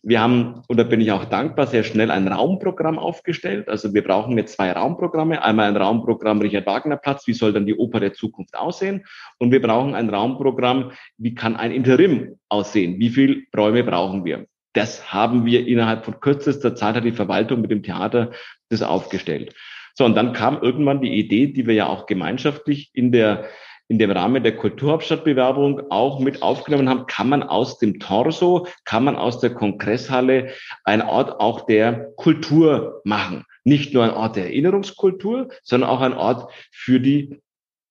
Wir haben, und da bin ich auch dankbar, sehr schnell ein Raumprogramm aufgestellt. Also wir brauchen jetzt zwei Raumprogramme. Einmal ein Raumprogramm Richard Wagner Platz, wie soll dann die Oper der Zukunft aussehen? Und wir brauchen ein Raumprogramm, wie kann ein Interim aussehen? Wie viele Räume brauchen wir? Das haben wir innerhalb von kürzester Zeit, hat die Verwaltung mit dem Theater das aufgestellt. So, und dann kam irgendwann die Idee, die wir ja auch gemeinschaftlich in der in dem Rahmen der Kulturhauptstadtbewerbung auch mit aufgenommen haben, kann man aus dem Torso, kann man aus der Kongresshalle ein Ort auch der Kultur machen. Nicht nur ein Ort der Erinnerungskultur, sondern auch ein Ort für die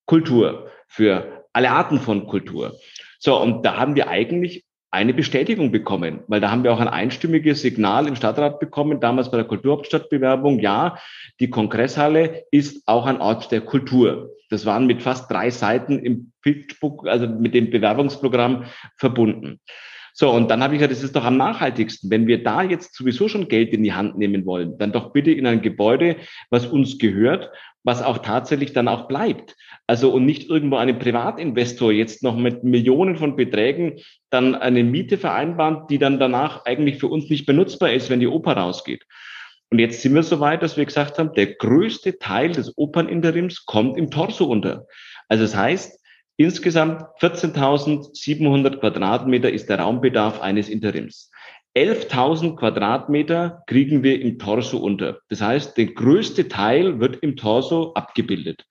Kultur, für alle Arten von Kultur. So, und da haben wir eigentlich eine Bestätigung bekommen, weil da haben wir auch ein einstimmiges Signal im Stadtrat bekommen, damals bei der Kulturhauptstadtbewerbung, ja, die Kongresshalle ist auch ein Ort der Kultur. Das waren mit fast drei Seiten im Pitchbook, also mit dem Bewerbungsprogramm verbunden. So, und dann habe ich gesagt, das ist doch am nachhaltigsten. Wenn wir da jetzt sowieso schon Geld in die Hand nehmen wollen, dann doch bitte in ein Gebäude, was uns gehört, was auch tatsächlich dann auch bleibt. Also und nicht irgendwo einem Privatinvestor jetzt noch mit Millionen von Beträgen dann eine Miete vereinbaren, die dann danach eigentlich für uns nicht benutzbar ist, wenn die Oper rausgeht. Und jetzt sind wir so weit, dass wir gesagt haben, der größte Teil des Operninterims kommt im Torso unter. Also das heißt, insgesamt 14.700 Quadratmeter ist der Raumbedarf eines Interims. 11.000 Quadratmeter kriegen wir im Torso unter. Das heißt, der größte Teil wird im Torso abgebildet,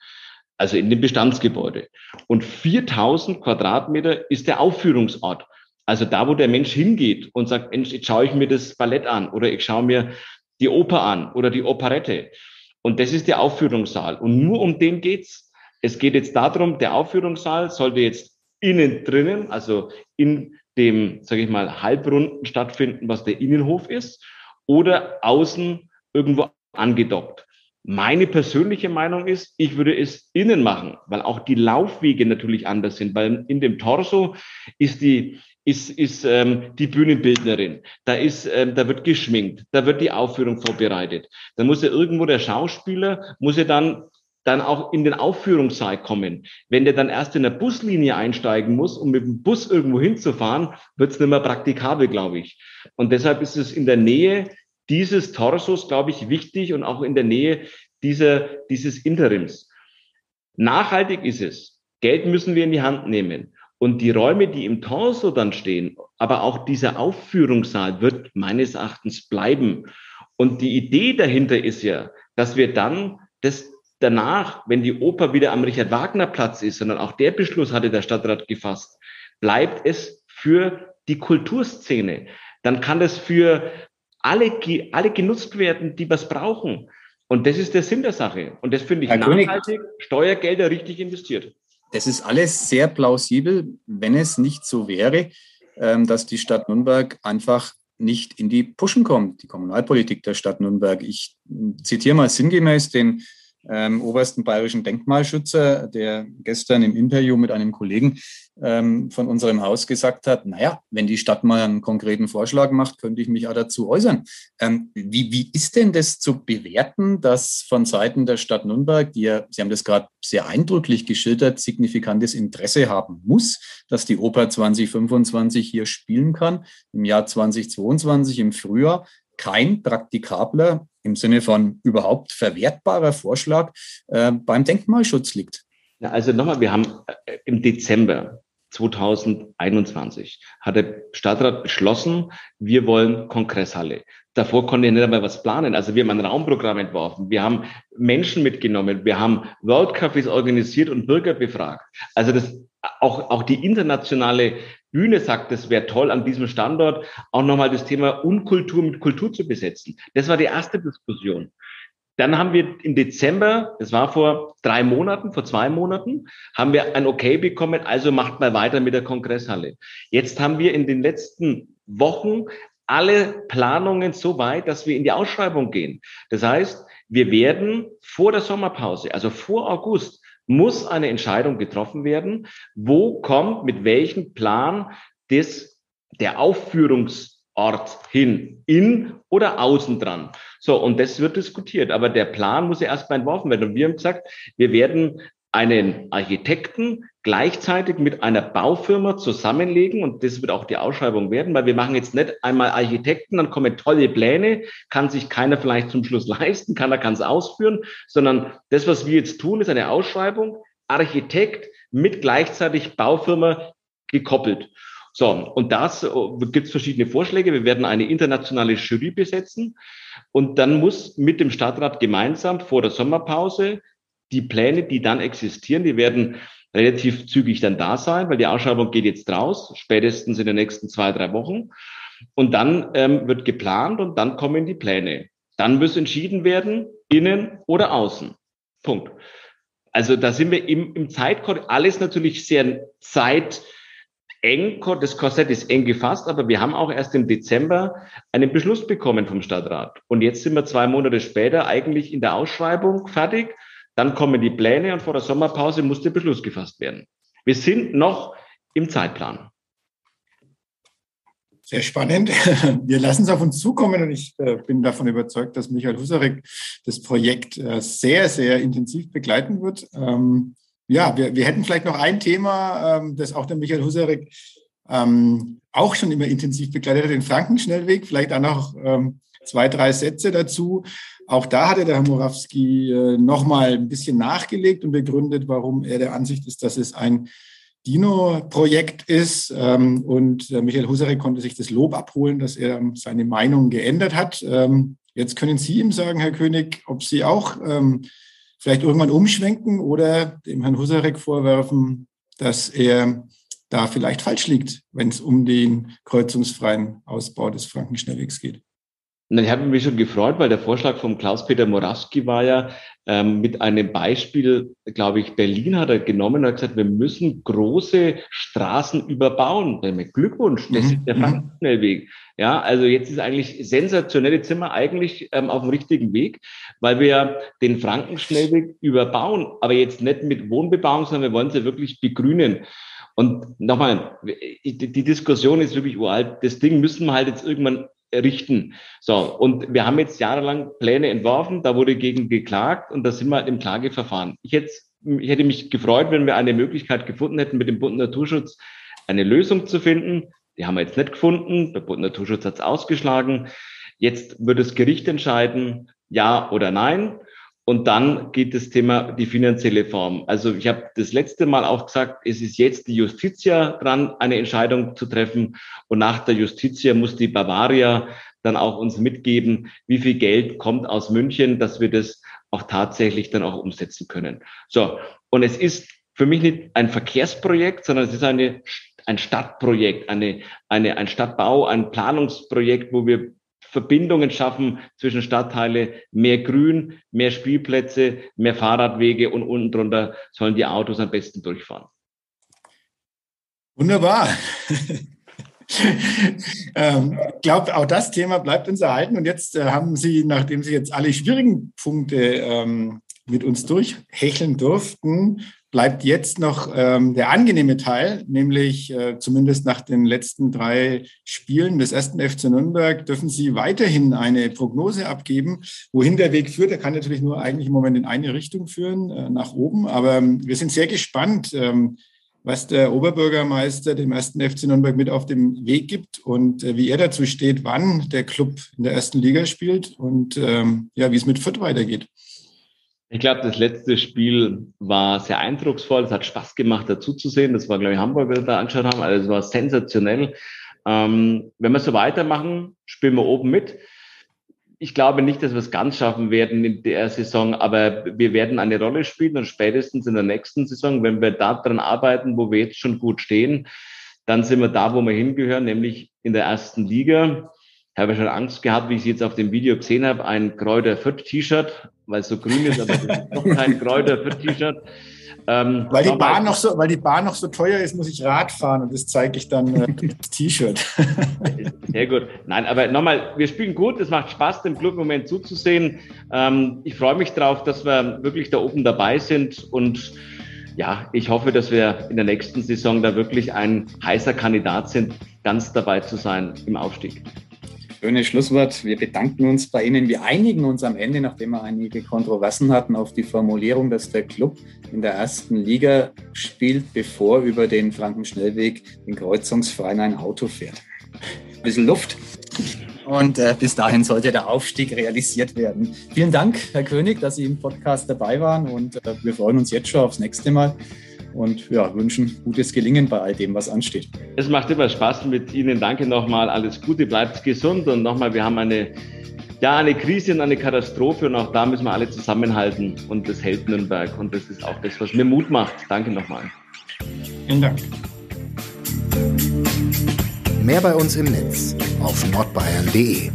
also in dem Bestandsgebäude. Und 4.000 Quadratmeter ist der Aufführungsort. Also da, wo der Mensch hingeht und sagt, Mensch, jetzt schaue ich mir das Ballett an oder ich schaue mir die Oper an oder die Operette. Und das ist der Aufführungssaal. Und nur um den geht's. Es geht jetzt darum, der Aufführungssaal sollte jetzt innen drinnen, also in dem, sage ich mal, Halbrunden stattfinden, was der Innenhof ist, oder außen irgendwo angedockt. Meine persönliche Meinung ist, ich würde es innen machen, weil auch die Laufwege natürlich anders sind, weil in dem Torso ist die ist, ist ähm, die Bühnenbildnerin, da ist, ähm, da wird geschminkt, da wird die Aufführung vorbereitet. Dann muss ja irgendwo der Schauspieler, muss ja dann dann auch in den Aufführungssaal kommen. Wenn der dann erst in der Buslinie einsteigen muss, um mit dem Bus irgendwo hinzufahren, wird es nicht mehr praktikabel, glaube ich. Und deshalb ist es in der Nähe dieses Torsos, glaube ich, wichtig und auch in der Nähe dieser, dieses Interims. Nachhaltig ist es. Geld müssen wir in die Hand nehmen. Und die Räume, die im Torso dann stehen, aber auch dieser Aufführungssaal wird meines Erachtens bleiben. Und die Idee dahinter ist ja, dass wir dann das danach, wenn die Oper wieder am Richard Wagner Platz ist, sondern auch der Beschluss hatte der Stadtrat gefasst, bleibt es für die Kulturszene. Dann kann das für alle, alle genutzt werden, die was brauchen. Und das ist der Sinn der Sache. Und das finde ich Herr nachhaltig, König. Steuergelder richtig investiert. Das ist alles sehr plausibel, wenn es nicht so wäre, ähm, dass die Stadt Nürnberg einfach nicht in die Puschen kommt, die Kommunalpolitik der Stadt Nürnberg. Ich zitiere mal sinngemäß den ähm, obersten bayerischen Denkmalschützer, der gestern im Interview mit einem Kollegen ähm, von unserem Haus gesagt hat, naja, wenn die Stadt mal einen konkreten Vorschlag macht, könnte ich mich auch dazu äußern. Ähm, wie, wie ist denn das zu bewerten, dass von Seiten der Stadt Nürnberg, die ja, Sie haben das gerade sehr eindrücklich geschildert, signifikantes Interesse haben muss, dass die Oper 2025 hier spielen kann, im Jahr 2022 im Frühjahr, kein praktikabler im Sinne von überhaupt verwertbarer Vorschlag äh, beim Denkmalschutz liegt. Ja, also nochmal, wir haben äh, im Dezember 2021 hat der Stadtrat beschlossen, wir wollen Kongresshalle. Davor konnte ich nicht einmal was planen. Also wir haben ein Raumprogramm entworfen. Wir haben Menschen mitgenommen. Wir haben World Cafés organisiert und Bürger befragt. Also das, auch, auch die internationale Bühne sagt, es wäre toll, an diesem Standort auch nochmal das Thema Unkultur mit Kultur zu besetzen. Das war die erste Diskussion. Dann haben wir im Dezember, das war vor drei Monaten, vor zwei Monaten, haben wir ein Okay bekommen, also macht mal weiter mit der Kongresshalle. Jetzt haben wir in den letzten Wochen alle Planungen so weit, dass wir in die Ausschreibung gehen. Das heißt, wir werden vor der Sommerpause, also vor August, muss eine Entscheidung getroffen werden, wo kommt mit welchem Plan des, der Aufführungsort hin, in oder außen dran. So, und das wird diskutiert. Aber der Plan muss ja erstmal entworfen werden. Und wir haben gesagt, wir werden einen Architekten gleichzeitig mit einer Baufirma zusammenlegen und das wird auch die Ausschreibung werden, weil wir machen jetzt nicht einmal Architekten, dann kommen tolle Pläne, kann sich keiner vielleicht zum Schluss leisten, keiner kann es ausführen, sondern das, was wir jetzt tun, ist eine Ausschreibung, Architekt mit gleichzeitig Baufirma gekoppelt. So, und das äh, gibt es verschiedene Vorschläge. Wir werden eine internationale Jury besetzen und dann muss mit dem Stadtrat gemeinsam vor der Sommerpause die Pläne, die dann existieren, die werden relativ zügig dann da sein, weil die Ausschreibung geht jetzt raus, spätestens in den nächsten zwei, drei Wochen. Und dann ähm, wird geplant und dann kommen die Pläne. Dann muss entschieden werden, innen oder außen. Punkt. Also da sind wir im, im Zeitkorridor, alles natürlich sehr zeiteng, das Korsett ist eng gefasst, aber wir haben auch erst im Dezember einen Beschluss bekommen vom Stadtrat. Und jetzt sind wir zwei Monate später eigentlich in der Ausschreibung fertig dann kommen die Pläne und vor der Sommerpause muss der Beschluss gefasst werden. Wir sind noch im Zeitplan. Sehr spannend. Wir lassen es auf uns zukommen und ich äh, bin davon überzeugt, dass Michael Husarek das Projekt äh, sehr, sehr intensiv begleiten wird. Ähm, ja, wir, wir hätten vielleicht noch ein Thema, ähm, das auch der Michael Husarek ähm, auch schon immer intensiv begleitet hat, den Frankenschnellweg. Vielleicht auch noch zwei, drei Sätze dazu. Auch da hatte der Herr Morawski äh, nochmal ein bisschen nachgelegt und begründet, warum er der Ansicht ist, dass es ein Dino-Projekt ist. Ähm, und Michael Husarek konnte sich das Lob abholen, dass er seine Meinung geändert hat. Ähm, jetzt können Sie ihm sagen, Herr König, ob Sie auch ähm, vielleicht irgendwann umschwenken oder dem Herrn Husarek vorwerfen, dass er da vielleicht falsch liegt, wenn es um den kreuzungsfreien Ausbau des Frankenschnellwegs geht. Ich habe mich schon gefreut, weil der Vorschlag von Klaus-Peter Moraski war ja ähm, mit einem Beispiel, glaube ich, Berlin hat er genommen und hat gesagt, wir müssen große Straßen überbauen. Glückwunsch, das mhm. ist der mhm. Frankenschnellweg. Ja, also jetzt ist eigentlich sensationell, jetzt sind wir eigentlich ähm, auf dem richtigen Weg, weil wir den Frankenschnellweg überbauen, aber jetzt nicht mit Wohnbebauung, sondern wir wollen sie wirklich begrünen. Und nochmal, die Diskussion ist wirklich uralt. Das Ding müssen wir halt jetzt irgendwann richten. So, und wir haben jetzt jahrelang Pläne entworfen, da wurde gegen geklagt und da sind wir im Klageverfahren. Ich hätte, ich hätte mich gefreut, wenn wir eine Möglichkeit gefunden hätten, mit dem Bund Naturschutz eine Lösung zu finden. Die haben wir jetzt nicht gefunden. Der Bund Naturschutz hat es ausgeschlagen. Jetzt wird das Gericht entscheiden, ja oder nein. Und dann geht das Thema die finanzielle Form. Also ich habe das letzte Mal auch gesagt, es ist jetzt die Justitia dran, eine Entscheidung zu treffen. Und nach der Justitia muss die Bavaria dann auch uns mitgeben, wie viel Geld kommt aus München, dass wir das auch tatsächlich dann auch umsetzen können. So. Und es ist für mich nicht ein Verkehrsprojekt, sondern es ist eine, ein Stadtprojekt, eine, eine, ein Stadtbau, ein Planungsprojekt, wo wir Verbindungen schaffen zwischen Stadtteile, mehr Grün, mehr Spielplätze, mehr Fahrradwege und unten drunter sollen die Autos am besten durchfahren. Wunderbar. ähm, glaube, auch das Thema bleibt uns erhalten. Und jetzt äh, haben Sie, nachdem Sie jetzt alle schwierigen Punkte ähm, mit uns durchhecheln durften, bleibt jetzt noch ähm, der angenehme Teil, nämlich äh, zumindest nach den letzten drei Spielen des ersten FC Nürnberg dürfen Sie weiterhin eine Prognose abgeben, wohin der Weg führt. Er kann natürlich nur eigentlich im Moment in eine Richtung führen, äh, nach oben. Aber ähm, wir sind sehr gespannt, ähm, was der Oberbürgermeister dem ersten FC Nürnberg mit auf dem Weg gibt und äh, wie er dazu steht, wann der Club in der ersten Liga spielt und ähm, ja, wie es mit Fürth weitergeht. Ich glaube, das letzte Spiel war sehr eindrucksvoll. Es hat Spaß gemacht, dazu zu sehen. Das war, glaube ich, Hamburg, wir da angeschaut haben. Also es war sensationell. Ähm, wenn wir so weitermachen, spielen wir oben mit. Ich glaube nicht, dass wir es ganz schaffen werden in der Saison, aber wir werden eine Rolle spielen und spätestens in der nächsten Saison, wenn wir daran arbeiten, wo wir jetzt schon gut stehen, dann sind wir da, wo wir hingehören, nämlich in der ersten Liga. Ich habe schon Angst gehabt, wie ich es jetzt auf dem Video gesehen habe, ein Kräuter Fürth T-Shirt weil es so grün ist, aber noch kein Kräuter für T-Shirt. Ähm, weil, die Bahn noch so, weil die Bahn noch so teuer ist, muss ich Rad fahren und das zeige ich dann äh, das T-Shirt. Sehr gut. Nein, aber nochmal, wir spielen gut, es macht Spaß, dem Club im Moment zuzusehen. Ähm, ich freue mich darauf, dass wir wirklich da oben dabei sind und ja, ich hoffe, dass wir in der nächsten Saison da wirklich ein heißer Kandidat sind, ganz dabei zu sein im Aufstieg. Schönes Schlusswort. Wir bedanken uns bei Ihnen. Wir einigen uns am Ende, nachdem wir einige Kontroversen hatten, auf die Formulierung, dass der Club in der ersten Liga spielt, bevor über den Frankenschnellweg den kreuzungsfreien ein Auto fährt. Ein bisschen Luft. Und äh, bis dahin sollte der Aufstieg realisiert werden. Vielen Dank, Herr König, dass Sie im Podcast dabei waren und äh, wir freuen uns jetzt schon aufs nächste Mal und ja, wünschen gutes Gelingen bei all dem, was ansteht. Es macht immer Spaß mit Ihnen. Danke nochmal. Alles Gute, bleibt gesund und nochmal, wir haben eine, ja, eine Krise und eine Katastrophe und auch da müssen wir alle zusammenhalten und das hält Nürnberg und das ist auch das, was mir Mut macht. Danke nochmal. Vielen Dank. Mehr bei uns im Netz auf nordbayern.de